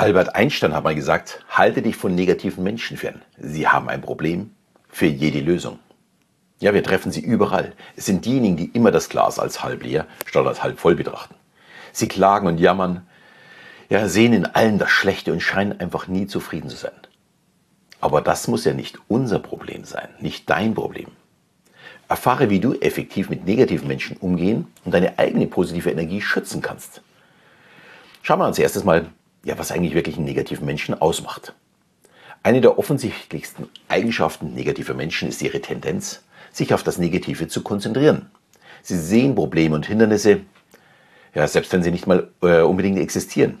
Albert Einstein hat mal gesagt, halte dich von negativen Menschen fern. Sie haben ein Problem, für jede Lösung. Ja, wir treffen sie überall. Es sind diejenigen, die immer das Glas als halb leer statt als halb voll betrachten. Sie klagen und jammern, ja, sehen in allen das Schlechte und scheinen einfach nie zufrieden zu sein. Aber das muss ja nicht unser Problem sein, nicht dein Problem. Erfahre, wie du effektiv mit negativen Menschen umgehen und deine eigene positive Energie schützen kannst. Schauen wir uns erstes mal, ja, was eigentlich wirklich einen negativen Menschen ausmacht. Eine der offensichtlichsten Eigenschaften negativer Menschen ist ihre Tendenz, sich auf das Negative zu konzentrieren. Sie sehen Probleme und Hindernisse, ja, selbst wenn sie nicht mal äh, unbedingt existieren.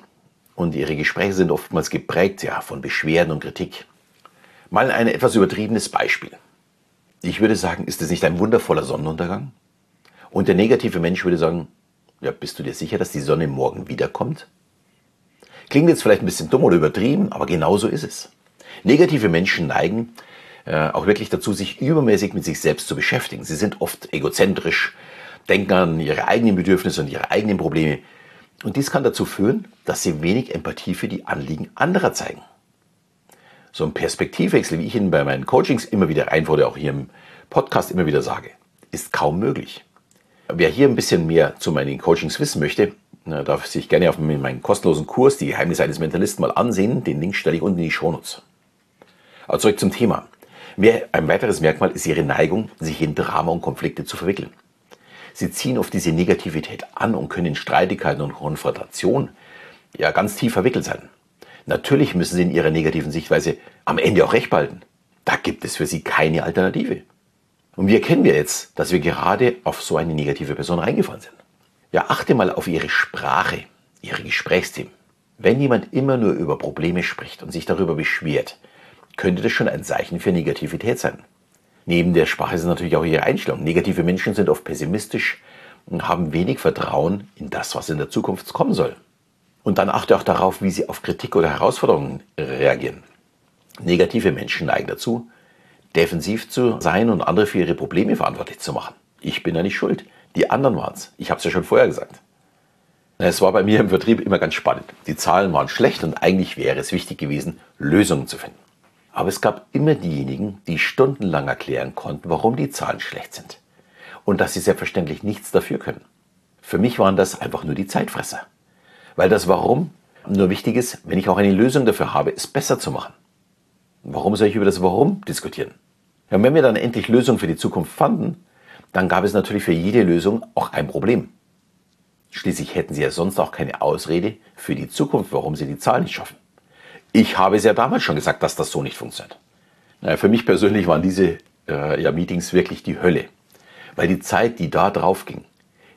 Und ihre Gespräche sind oftmals geprägt ja, von Beschwerden und Kritik. Mal ein etwas übertriebenes Beispiel. Ich würde sagen, ist es nicht ein wundervoller Sonnenuntergang? Und der negative Mensch würde sagen, ja, bist du dir sicher, dass die Sonne morgen wiederkommt? Klingt jetzt vielleicht ein bisschen dumm oder übertrieben, aber genau so ist es. Negative Menschen neigen äh, auch wirklich dazu, sich übermäßig mit sich selbst zu beschäftigen. Sie sind oft egozentrisch, denken an ihre eigenen Bedürfnisse und ihre eigenen Probleme. Und dies kann dazu führen, dass sie wenig Empathie für die Anliegen anderer zeigen. So ein Perspektivwechsel, wie ich Ihnen bei meinen Coachings immer wieder einfordere, auch hier im Podcast immer wieder sage, ist kaum möglich. Wer hier ein bisschen mehr zu meinen Coachings wissen möchte, darf sich gerne auf meinen kostenlosen Kurs Die Geheimnisse eines Mentalisten mal ansehen. Den Link stelle ich unten in die Shownotes. Aber zurück zum Thema. Ein weiteres Merkmal ist ihre Neigung, sich in Drama und Konflikte zu verwickeln. Sie ziehen auf diese Negativität an und können in Streitigkeiten und Konfrontationen ja ganz tief verwickelt sein. Natürlich müssen sie in ihrer negativen Sichtweise am Ende auch recht behalten. Da gibt es für sie keine Alternative. Und wie erkennen wir jetzt, dass wir gerade auf so eine negative Person reingefallen sind? Ja, achte mal auf ihre Sprache, ihre Gesprächsthemen. Wenn jemand immer nur über Probleme spricht und sich darüber beschwert, könnte das schon ein Zeichen für Negativität sein. Neben der Sprache ist natürlich auch ihre Einstellung. Negative Menschen sind oft pessimistisch und haben wenig Vertrauen in das, was in der Zukunft kommen soll. Und dann achte auch darauf, wie sie auf Kritik oder Herausforderungen reagieren. Negative Menschen neigen dazu, defensiv zu sein und andere für ihre Probleme verantwortlich zu machen. Ich bin da nicht schuld. Die anderen waren es. Ich habe es ja schon vorher gesagt. Es war bei mir im Vertrieb immer ganz spannend. Die Zahlen waren schlecht und eigentlich wäre es wichtig gewesen, Lösungen zu finden. Aber es gab immer diejenigen, die stundenlang erklären konnten, warum die Zahlen schlecht sind. Und dass sie selbstverständlich nichts dafür können. Für mich waren das einfach nur die Zeitfresser. Weil das Warum nur wichtig ist, wenn ich auch eine Lösung dafür habe, es besser zu machen. Warum soll ich über das Warum diskutieren? Ja, und wenn wir dann endlich Lösungen für die Zukunft fanden, dann gab es natürlich für jede Lösung auch ein Problem. Schließlich hätten sie ja sonst auch keine Ausrede für die Zukunft, warum sie die Zahlen nicht schaffen. Ich habe es ja damals schon gesagt, dass das so nicht funktioniert. Naja, für mich persönlich waren diese äh, ja, Meetings wirklich die Hölle. Weil die Zeit, die da drauf ging,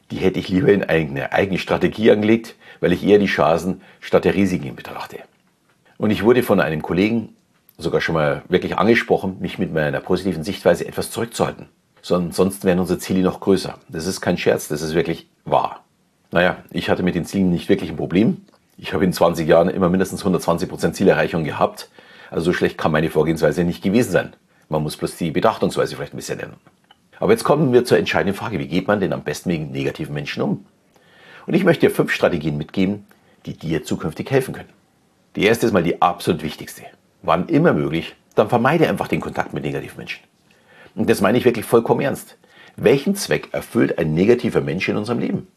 die hätte ich lieber in eine eigene Strategie angelegt, weil ich eher die Chancen statt der Risiken betrachte. Und ich wurde von einem Kollegen sogar schon mal wirklich angesprochen, mich mit meiner positiven Sichtweise etwas zurückzuhalten. Sonst wären unsere Ziele noch größer. Das ist kein Scherz, das ist wirklich wahr. Naja, ich hatte mit den Zielen nicht wirklich ein Problem. Ich habe in 20 Jahren immer mindestens 120% Zielerreichung gehabt. Also so schlecht kann meine Vorgehensweise nicht gewesen sein. Man muss bloß die Betrachtungsweise vielleicht ein bisschen ändern. Aber jetzt kommen wir zur entscheidenden Frage, wie geht man denn am besten mit negativen Menschen um? Und ich möchte dir fünf Strategien mitgeben, die dir zukünftig helfen können. Die erste ist mal die absolut wichtigste. Wann immer möglich, dann vermeide einfach den Kontakt mit negativen Menschen. Und das meine ich wirklich vollkommen ernst. Welchen Zweck erfüllt ein negativer Mensch in unserem Leben?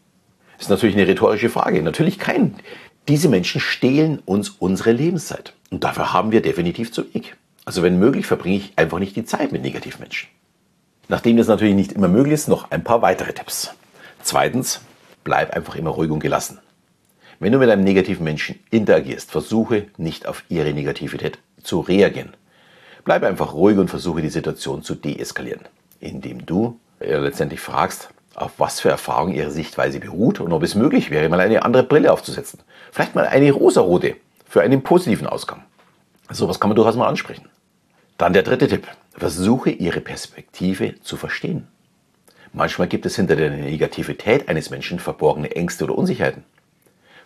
Das ist natürlich eine rhetorische Frage. Natürlich keinen. Diese Menschen stehlen uns unsere Lebenszeit. Und dafür haben wir definitiv zu wenig. Also wenn möglich, verbringe ich einfach nicht die Zeit mit negativen Menschen. Nachdem das natürlich nicht immer möglich ist, noch ein paar weitere Tipps. Zweitens, bleib einfach immer ruhig und gelassen. Wenn du mit einem negativen Menschen interagierst, versuche nicht auf ihre Negativität zu reagieren. Bleib einfach ruhig und versuche die Situation zu deeskalieren, indem du äh, letztendlich fragst, auf was für Erfahrungen ihre Sichtweise beruht und ob es möglich wäre, mal eine andere Brille aufzusetzen. Vielleicht mal eine rosarote für einen positiven Ausgang. So was kann man durchaus mal ansprechen. Dann der dritte Tipp. Versuche ihre Perspektive zu verstehen. Manchmal gibt es hinter der Negativität eines Menschen verborgene Ängste oder Unsicherheiten.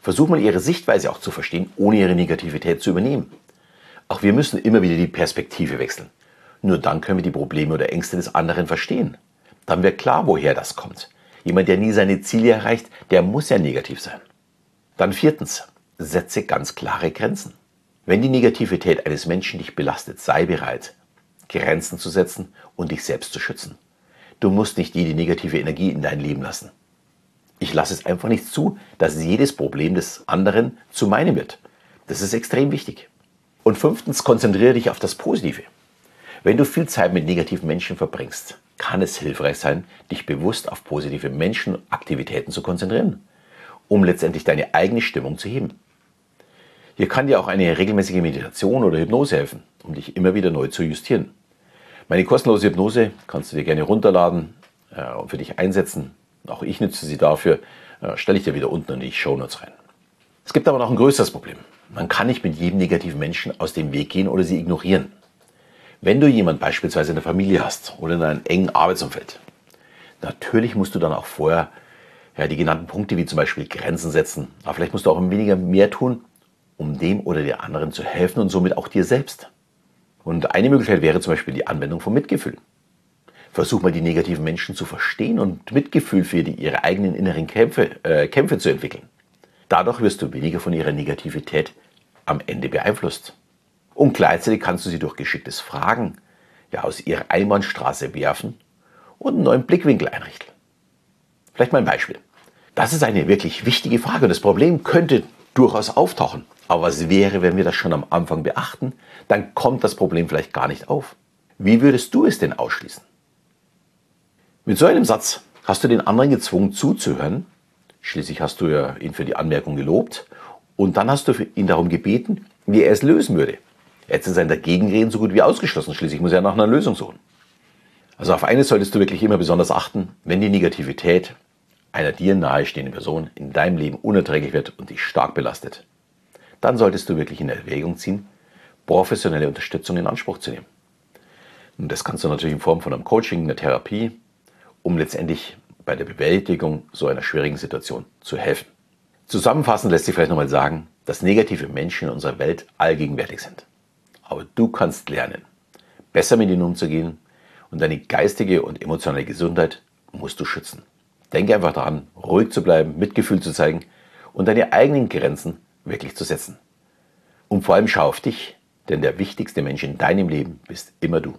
Versuch mal ihre Sichtweise auch zu verstehen, ohne ihre Negativität zu übernehmen. Auch wir müssen immer wieder die Perspektive wechseln. Nur dann können wir die Probleme oder Ängste des anderen verstehen dann wird klar, woher das kommt. Jemand, der nie seine Ziele erreicht, der muss ja negativ sein. Dann viertens, setze ganz klare Grenzen. Wenn die Negativität eines Menschen dich belastet, sei bereit, Grenzen zu setzen und dich selbst zu schützen. Du musst nicht jede negative Energie in dein Leben lassen. Ich lasse es einfach nicht zu, dass jedes Problem des anderen zu meinem wird. Das ist extrem wichtig. Und fünftens, konzentriere dich auf das Positive. Wenn du viel Zeit mit negativen Menschen verbringst, kann es hilfreich sein, dich bewusst auf positive Menschenaktivitäten zu konzentrieren, um letztendlich deine eigene Stimmung zu heben. Hier kann dir auch eine regelmäßige Meditation oder Hypnose helfen, um dich immer wieder neu zu justieren. Meine kostenlose Hypnose kannst du dir gerne runterladen äh, und für dich einsetzen. Auch ich nütze sie dafür. Äh, stelle ich dir wieder unten in die Show Notes rein. Es gibt aber noch ein größeres Problem. Man kann nicht mit jedem negativen Menschen aus dem Weg gehen oder sie ignorieren. Wenn du jemand beispielsweise in der Familie hast oder in einem engen Arbeitsumfeld, natürlich musst du dann auch vorher ja, die genannten Punkte wie zum Beispiel Grenzen setzen. Aber vielleicht musst du auch ein weniger mehr tun, um dem oder der anderen zu helfen und somit auch dir selbst. Und eine Möglichkeit wäre zum Beispiel die Anwendung von Mitgefühl. Versuch mal die negativen Menschen zu verstehen und Mitgefühl für die, ihre eigenen inneren Kämpfe, äh, Kämpfe zu entwickeln. Dadurch wirst du weniger von ihrer Negativität am Ende beeinflusst. Und gleichzeitig kannst du sie durch geschicktes Fragen ja, aus ihrer Einbahnstraße werfen und einen neuen Blickwinkel einrichten. Vielleicht mal ein Beispiel. Das ist eine wirklich wichtige Frage und das Problem könnte durchaus auftauchen. Aber was wäre, wenn wir das schon am Anfang beachten? Dann kommt das Problem vielleicht gar nicht auf. Wie würdest du es denn ausschließen? Mit so einem Satz hast du den anderen gezwungen zuzuhören. Schließlich hast du ja ihn für die Anmerkung gelobt. Und dann hast du ihn darum gebeten, wie er es lösen würde. Jetzt ist sein Dagegenreden so gut wie ausgeschlossen. Schließlich muss er nach einer Lösung suchen. Also auf eines solltest du wirklich immer besonders achten, wenn die Negativität einer dir nahestehenden Person in deinem Leben unerträglich wird und dich stark belastet dann solltest du wirklich in Erwägung ziehen, professionelle Unterstützung in Anspruch zu nehmen. Und das kannst du natürlich in Form von einem Coaching, einer Therapie, um letztendlich bei der Bewältigung so einer schwierigen Situation zu helfen. Zusammenfassend lässt sich vielleicht nochmal sagen, dass negative Menschen in unserer Welt allgegenwärtig sind. Aber du kannst lernen, besser mit ihnen umzugehen und deine geistige und emotionale Gesundheit musst du schützen. Denke einfach daran, ruhig zu bleiben, Mitgefühl zu zeigen und deine eigenen Grenzen wirklich zu setzen. Und vor allem schau auf dich, denn der wichtigste Mensch in deinem Leben bist immer du.